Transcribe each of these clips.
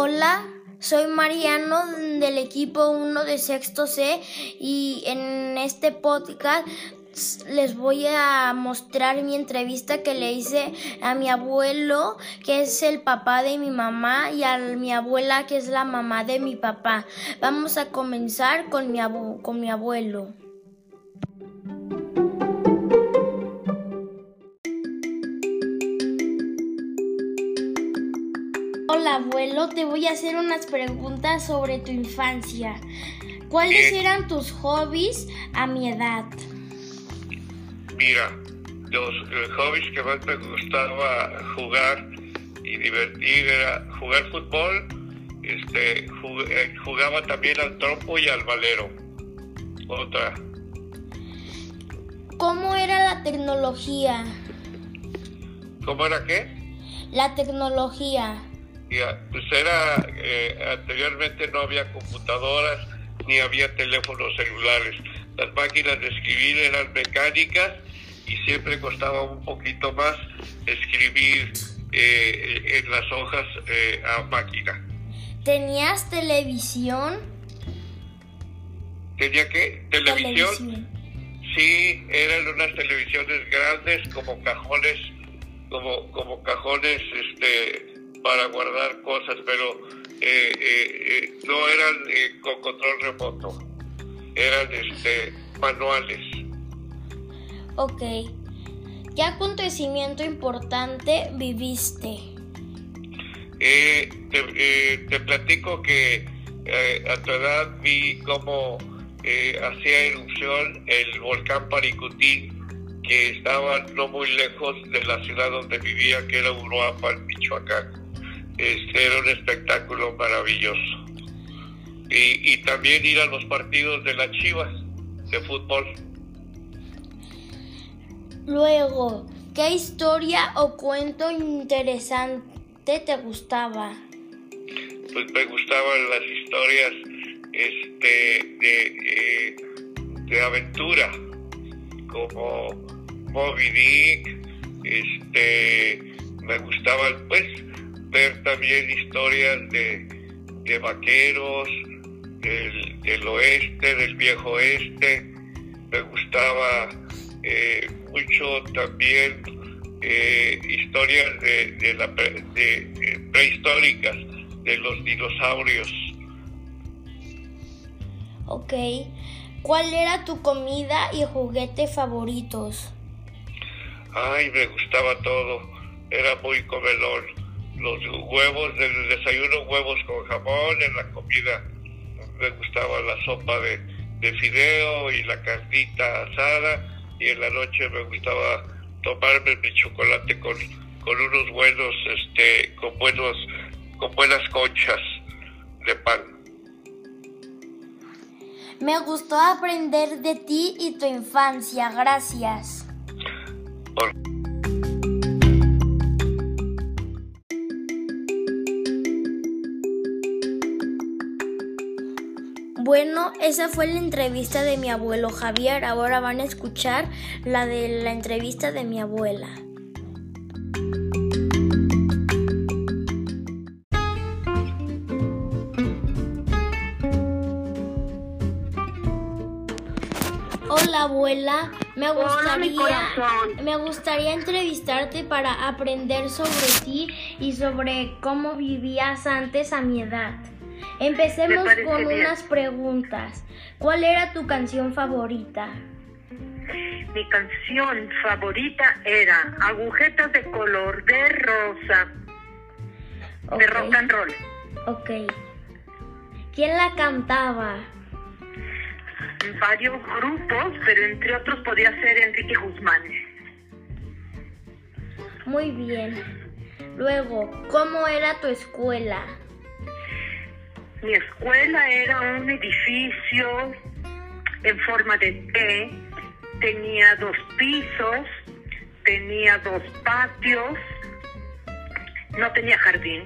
Hola, soy Mariano del equipo 1 de sexto C y en este podcast les voy a mostrar mi entrevista que le hice a mi abuelo, que es el papá de mi mamá, y a mi abuela, que es la mamá de mi papá. Vamos a comenzar con mi, con mi abuelo. Abuelo, te voy a hacer unas preguntas sobre tu infancia. ¿Cuáles eran tus hobbies a mi edad? Mira, los hobbies que más me gustaba jugar y divertir era jugar fútbol, este, eh, jugaba también al trompo y al valero. Otra. ¿Cómo era la tecnología? ¿Cómo era qué? La tecnología. Ya, pues era, eh, anteriormente no había computadoras ni había teléfonos celulares. Las máquinas de escribir eran mecánicas y siempre costaba un poquito más escribir eh, en las hojas eh, a máquina. ¿Tenías televisión? ¿Tenía qué? ¿Televisión? Sí, eran unas televisiones grandes como cajones, como, como cajones este, para guardar cosas, pero eh, no eran con control remoto, eran este, manuales. Ok. ¿Qué acontecimiento importante viviste? Eh, eh, te, platico que eh, a tu edad vi cómo hacía erupción el volcán Paricutín, que estaba no muy lejos de la ciudad donde vivía, que era Uruapan, Michoacán. Este era un espectáculo maravilloso. Y, y también ir a los partidos de las Chivas de fútbol. Luego, ¿qué historia o cuento interesante te gustaba? Pues me gustaban las historias este, de, eh, aventura, como Moby Dick, este, me gustaban pues ver también historias de, vaqueros, del, del, oeste, del viejo oeste, me gustaba eh, mucho también eh, historias de, la, de, prehistóricas de los dinosaurios. Ok. ¿Cuál era tu comida y juguete favoritos? Ay, me gustaba todo. Era muy comelón. Los huevos del desayuno, huevos con jamón. En la comida me gustaba la sopa de, de fideo y la carnita asada y en la noche me gustaba tomarme mi chocolate con, con unos buenos, este, con buenos, con buenas conchas de pan. Me gustó aprender de ti y tu infancia. Gracias. Bueno, esa fue la entrevista de mi abuelo Javier. Ahora van a escuchar la de la entrevista de mi abuela. Hola abuela, me gustaría, me gustaría entrevistarte para aprender sobre ti y sobre cómo vivías antes a mi edad. Empecemos con unas preguntas. ¿Cuál era tu canción favorita? Mi canción favorita era Agujetas de color de rosa, de rock and roll. Ok. ¿Quién la cantaba? Varios grupos, pero entre otros podía ser Enrique Guzmán. Muy bien. Luego, ¿cómo era tu escuela? Mi escuela era un edificio en forma de T, tenía dos pisos, tenía dos patios, no tenía jardín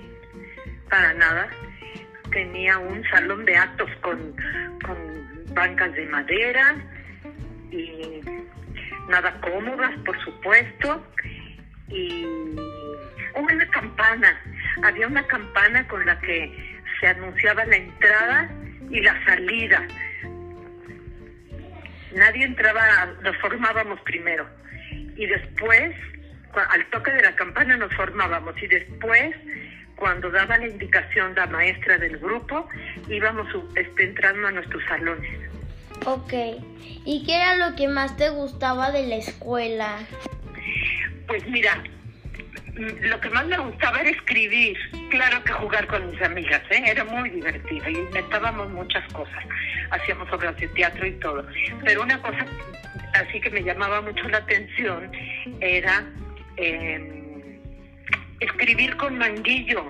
para nada, tenía un salón de actos con, con bancas de madera y nada cómodas, por supuesto, y una campana había una campana con la que se anunciaba la entrada y la salida. Nadie entraba, nos formábamos primero y después, al toque de la campana nos formábamos y después, cuando daba la indicación la maestra del grupo, íbamos este, entrando a nuestros salones. Ok, ¿y qué era lo que más te gustaba de la escuela? Pues mira, lo que más me gustaba era escribir. Claro que jugar con mis amigas, ¿eh? era muy divertido inventábamos muchas cosas. Hacíamos obras de teatro y todo. Pero una cosa así que me llamaba mucho la atención era em, escribir con manguillo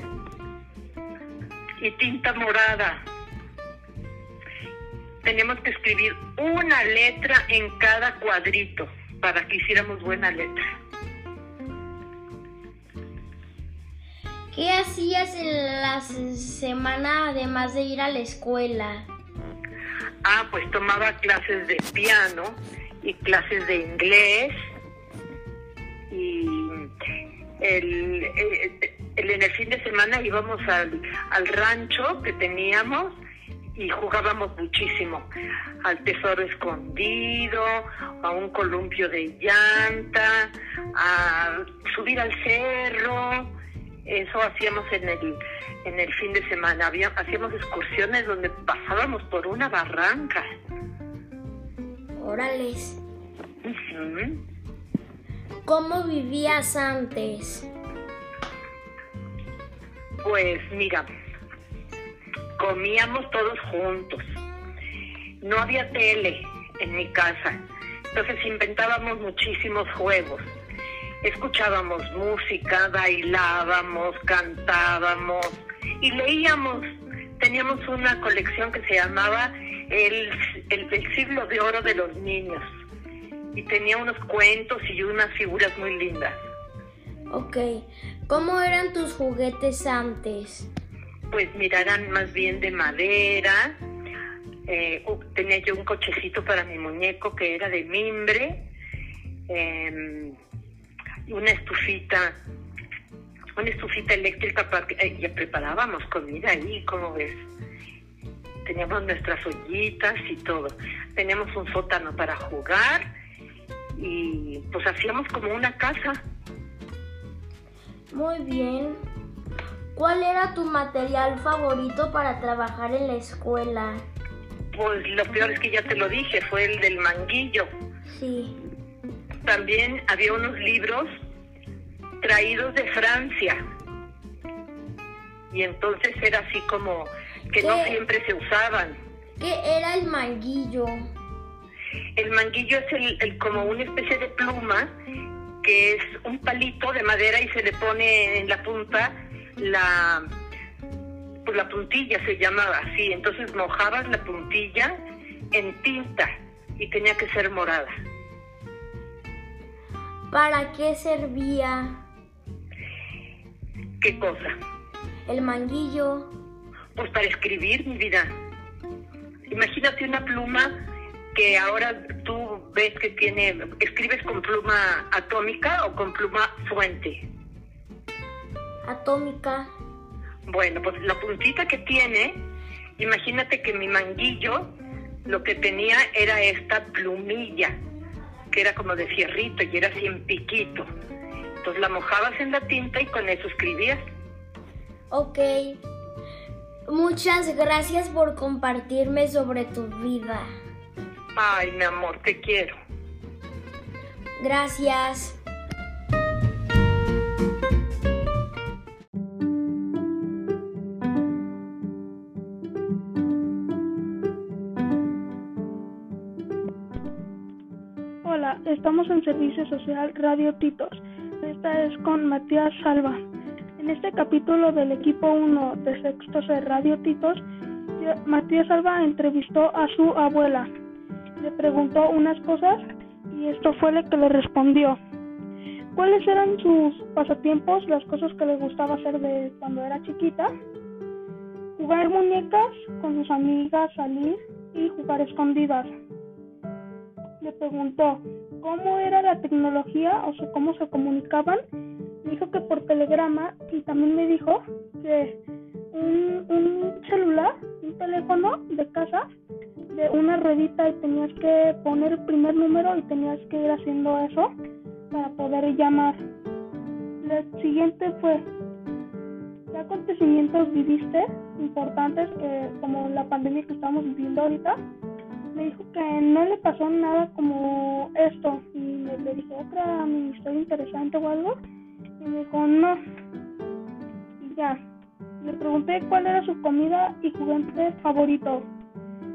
y tinta morada. Teníamos que escribir una letra en cada cuadrito para que hiciéramos buena letra. ¿Qué hacías en la semana además de ir a la escuela? Ah, pues tomaba clases de piano y clases de inglés y el, en el fin de semana íbamos al, al rancho que teníamos y jugábamos muchísimo al tesoro escondido, a un columpio de llanta, a subir al cerro, eso hacíamos en el en el fin de semana, Había, hacíamos excursiones donde pasábamos por una barranca. Orales. ¿Cómo vivías antes? Pues mira, comíamos todos juntos. No había tele en mi casa, entonces inventábamos muchísimos juegos. Escuchábamos música, bailábamos, cantábamos y leíamos. Teníamos una colección que se llamaba el, el, siglo de oro de los niños y tenía unos cuentos y unas figuras muy lindas. Ok, ¿cómo eran tus juguetes antes? Pues mira, eran más bien de madera. Eh, tenía yo un cochecito para mi muñeco que era de mimbre. Eh, una estufita, una estufita eléctrica para que eh, ya preparábamos comida ahí, ¿cómo ves? teníamos nuestras ollitas y todo. Teníamos un sótano para jugar y pues hacíamos como una casa. Muy bien. ¿Cuál era tu material favorito para trabajar en la escuela? Pues lo peor es que ya te lo dije, fue el del manguillo. Sí. También había unos libros traídos de Francia. Y entonces era así como que no siempre se usaban. ¿Qué era el manguillo? El manguillo es el, como una especie de pluma que es un palito de madera y se le pone en la punta la pues la puntilla se llamaba así, entonces mojabas la puntilla en tinta y tenía que ser morada. ¿Para qué servía? ¿Qué cosa? El manguillo. Pues para escribir, mi vida. Imagínate una pluma que ahora tú ves que tiene, escribes con pluma atómica o con pluma fuente. Atómica. Bueno, pues la puntita que tiene, imagínate que mi manguillo lo que tenía era esta plumilla, que era como de fierrito y era así en piquito. Entonces la mojabas en la tinta y con eso escribías. Ok. Muchas gracias por compartirme sobre tu vida. Ay, mi amor, te quiero. Gracias. Servicio Social Radio Titos. Esta es con Matías Salva. En este capítulo del equipo 1 de Sexto C Radio Titos, Matías Alba entrevistó a su abuela. Le preguntó unas cosas y esto fue lo que le respondió. ¿Cuáles eran sus pasatiempos, las cosas que le gustaba hacer de cuando era chiquita? Jugar muñecas con sus amigas, salir y jugar escondidas. Le preguntó cómo era la tecnología, o sea, cómo se comunicaban. Dijo que por telegrama y también me dijo que un, un celular, un teléfono de casa, de una ruedita y tenías que poner el primer número y tenías que ir haciendo eso para poder llamar. El siguiente fue, ¿qué acontecimientos viviste importantes que como la pandemia que estamos viviendo ahorita? Me dijo que no le pasó nada como esto y le, le dije otra historia interesante o algo y me dijo no. Y ya, le pregunté cuál era su comida y juguete favorito.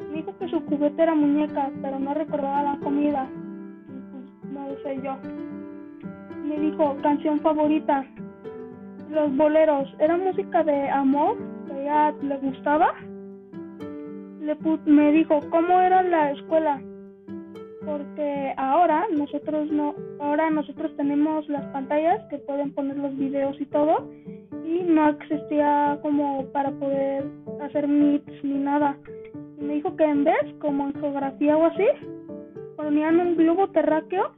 Me dijo que su juguete era muñeca, pero no recordaba la comida. Pues no lo sé yo. Me dijo canción favorita. Los boleros. ¿Era música de amor que a le gustaba? Le me dijo cómo era la escuela. Porque ahora nosotros no, ahora nosotros tenemos las pantallas que pueden poner los videos y todo y no existía como para poder hacer meets ni nada. Y me dijo que en vez, como en geografía o así, ponían un globo terráqueo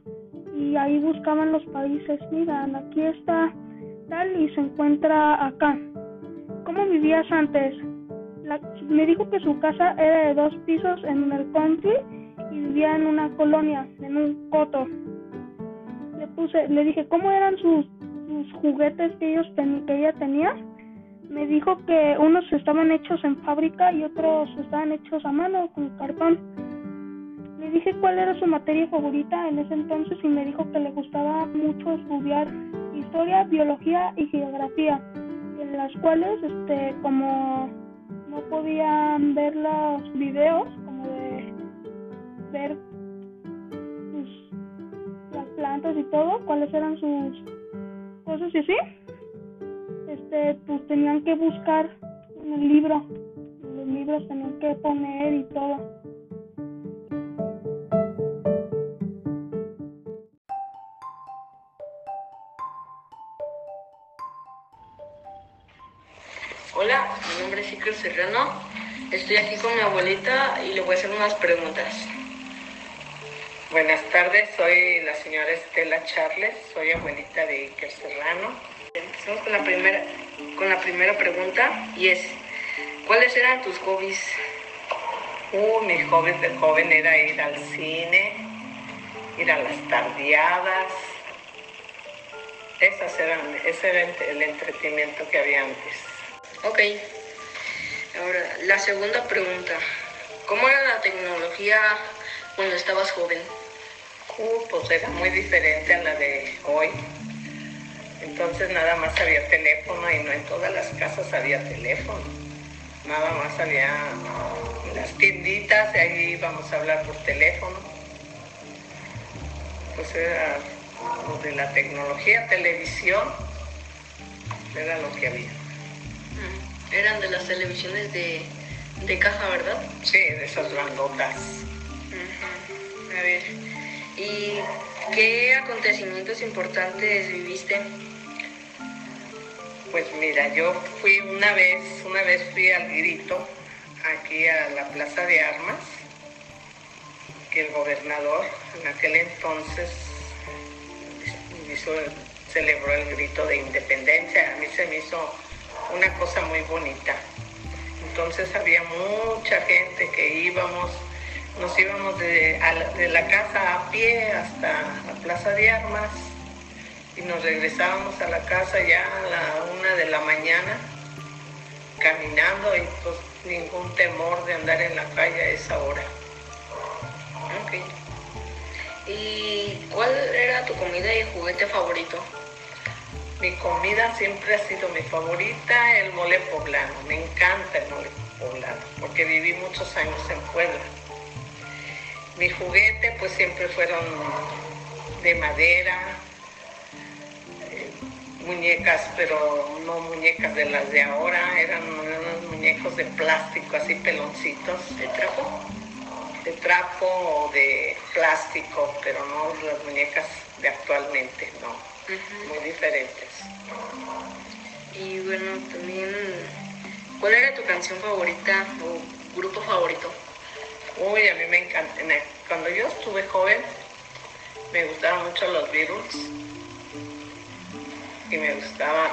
y ahí buscaban los países. Miran, aquí está tal y se encuentra acá. ¿Cómo vivías antes? Me dijo que su casa era de dos pisos en el y vivía en una colonia, en un coto. Le puse, le dije, ¿cómo eran sus juguetes que ellos que ella tenía, me dijo que unos estaban hechos en fábrica y otros estaban hechos a mano con cartón. Le dije cuál era su materia favorita en ese entonces y me dijo que le gustaba mucho estudiar historia, biología y geografía, en las cuales este como no podían ver los videos como de ver pues, las plantas y todo, cuáles eran sus cosas así, este, pues tenían que buscar en el libro, los libros tenían que poner y todo. Hola, mi nombre es Iker Serrano. Estoy aquí con mi abuelita y le voy a hacer unas preguntas. Buenas tardes, soy la señora Estela Charles, soy abuelita de Iker Serrano. Empezamos con la primera, con la primera pregunta y es, ¿cuáles eran tus hobbies? Uh, mis hobbies de joven era ir al cine, ir a las tardeadas. Esas eran, ese era el entretenimiento que había antes. Ok. Ahora, la segunda pregunta. ¿Cómo era la tecnología cuando estabas joven? Uh, pues era muy diferente a la de hoy. Entonces nada más había teléfono y no en todas las casas había teléfono. Nada más había las tienditas y ahí íbamos a hablar por teléfono. Pues era lo de la tecnología, televisión, era lo que había. Eran de las televisiones de, de caja, ¿verdad? Sí, de esas grandotas. A ver, ¿y qué acontecimientos importantes viviste? Pues mira, yo fui una vez, una vez fui al grito, aquí a la Plaza de Armas, que el gobernador en aquel entonces hizo, celebró el grito de independencia. A mí se me hizo una cosa muy bonita. Entonces había mucha gente que íbamos nos íbamos de, la, casa a pie hasta la plaza de armas y nos regresábamos a la casa ya a la una de la mañana caminando y pues ningún temor de andar en la calle a esa hora. ¿Y cuál era tu comida y juguete favorito? Mi comida siempre ha sido mi favorita, el mole poblano. Me encanta el mole poblano porque viví muchos años en Puebla. Mi juguete pues siempre fueron de madera, eh, muñecas, pero no muñecas de las de ahora, eran unos muñecos de plástico, así peloncitos. ¿De trapo? De trapo o de plástico, pero no las muñecas de actualmente, no. Muy diferentes. Y bueno, también, ¿cuál era tu canción favorita o grupo favorito? Uy, a mí me encanta. Cuando yo estuve joven, me gustaron mucho los Beatles. y me gustaba.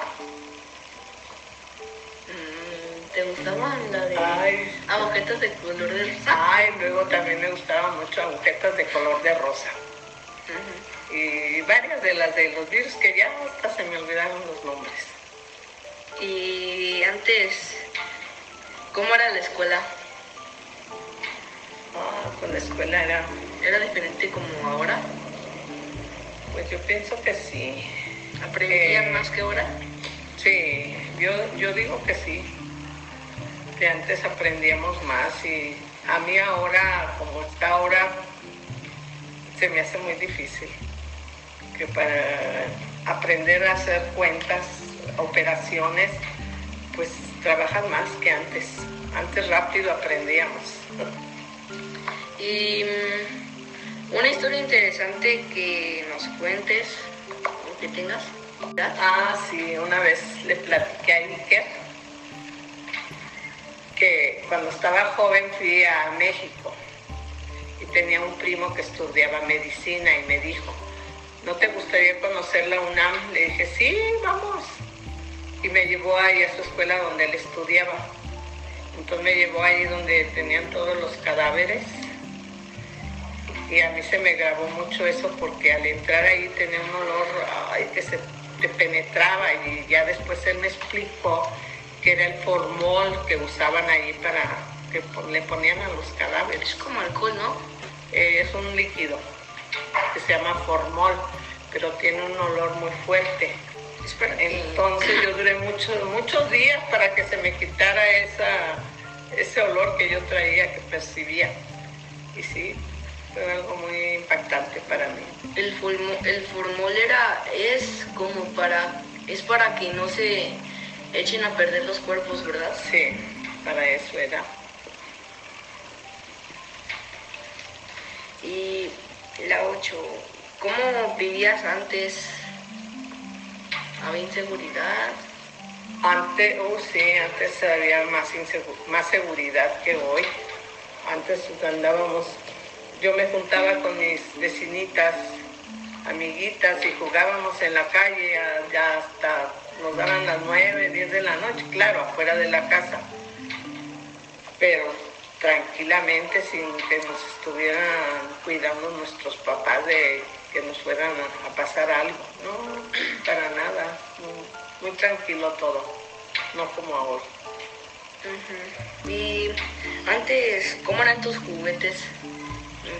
Mm, ¿Te gustaban la de Ay. agujetas de color de rosa? Ay, luego también me gustaban mucho agujetas de color de rosa. Ujú. Y varias de las de los virus que ya hasta se me olvidaron los nombres. Y antes, ¿cómo era la escuela? Ah, pues la escuela era, ¿Era diferente como ahora? pues yo pienso que sí. ¿Aprendían Eh, más que ahora? Sí, yo, yo digo que sí. Que antes aprendíamos más y a mí ahora, como está ahora, se me hace muy difícil. Que para aprender a hacer cuentas, operaciones, pues trabajas más que antes. Antes rápido aprendíamos. Y mm, una historia interesante que nos cuentes o que tengas. ¿verdad? Ah, sí, una vez le platiqué a Iker que cuando estaba joven fui a México y tenía un primo que estudiaba medicina y me dijo, ¿no te gustaría conocer la UNAM? Le dije, sí, vamos. Y me llevó ahí a su escuela donde él estudiaba. Entonces me llevó ahí donde tenían todos los cadáveres. Y a mí se me grabó mucho eso porque al entrar ahí tenía un olor ay, que se te penetraba y ya después él me explicó que era el formol que usaban ahí para que le ponían a los cadáveres. Es como alcohol, ¿no? Eh, es un líquido que se llama formol, pero tiene un olor muy fuerte. Entonces yo duré muchos, muchos días para que se me quitara esa, ese olor que yo traía, que percibía. Y sí, fue algo muy impactante para mí. El, fulmo- el formol era, es como para, es para que no se echen a perder los cuerpos, ¿verdad? Sí, para eso era. Y la 8, ¿cómo vivías antes? ¿Había inseguridad? Antes, oh sí, antes había más, más seguridad que hoy. Antes andábamos, yo me juntaba con mis vecinitas, amiguitas y jugábamos en la calle ya hasta nos daban las 9, 10 de la noche, claro, afuera de la casa. Pero tranquilamente, sin que nos estuvieran cuidando nuestros papás de que nos fueran a, pasar algo. No, para nada. Muy, muy tranquilo todo, no como ahora. Y antes, ¿cómo eran tus juguetes?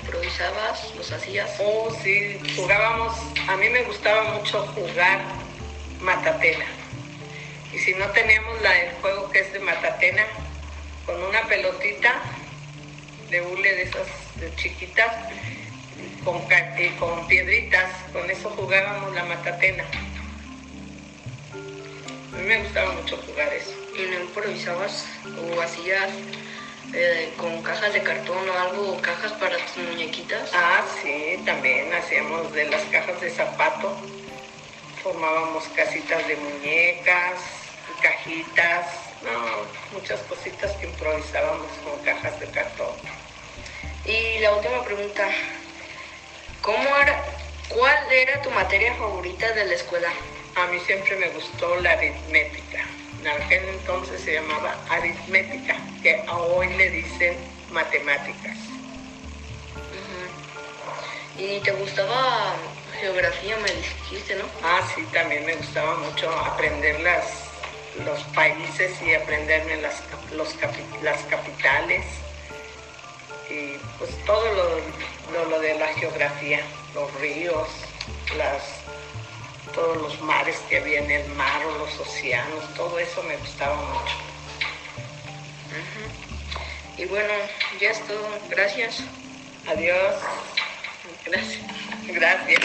¿Improvisabas? ¿Los hacías? Oh, sí, jugábamos, a mí me gustaba mucho jugar matatena. Y si no teníamos la, el juego que es de matatena, con una pelotita de hule de esas de chiquitas, con, con piedritas, con eso jugábamos la matatena. A mí me gustaba mucho jugar eso. ¿Y no improvisabas o hacías eh, con cajas de cartón o algo, cajas para tus muñequitas? Ah, sí, también hacíamos de las cajas de zapato, formábamos casitas de muñecas, cajitas, no, muchas cositas que improvisábamos con cajas de cartón. Y la última pregunta, ¿cómo era, cuál era tu materia favorita de la escuela? A mí siempre me gustó la aritmética. En aquel entonces se llamaba aritmética, que a hoy le dicen matemáticas. ¿Y te gustaba geografía, me dijiste, no? Ah, sí, también me gustaba mucho aprender las, los países y aprenderme las, los las capitales y pues todo lo, lo- lo de la geografía, los ríos, las, todos los mares que había en el mar o los océanos, todo eso me gustaba mucho. Y bueno, ya es todo. Gracias. Adiós. Gracias. Gracias.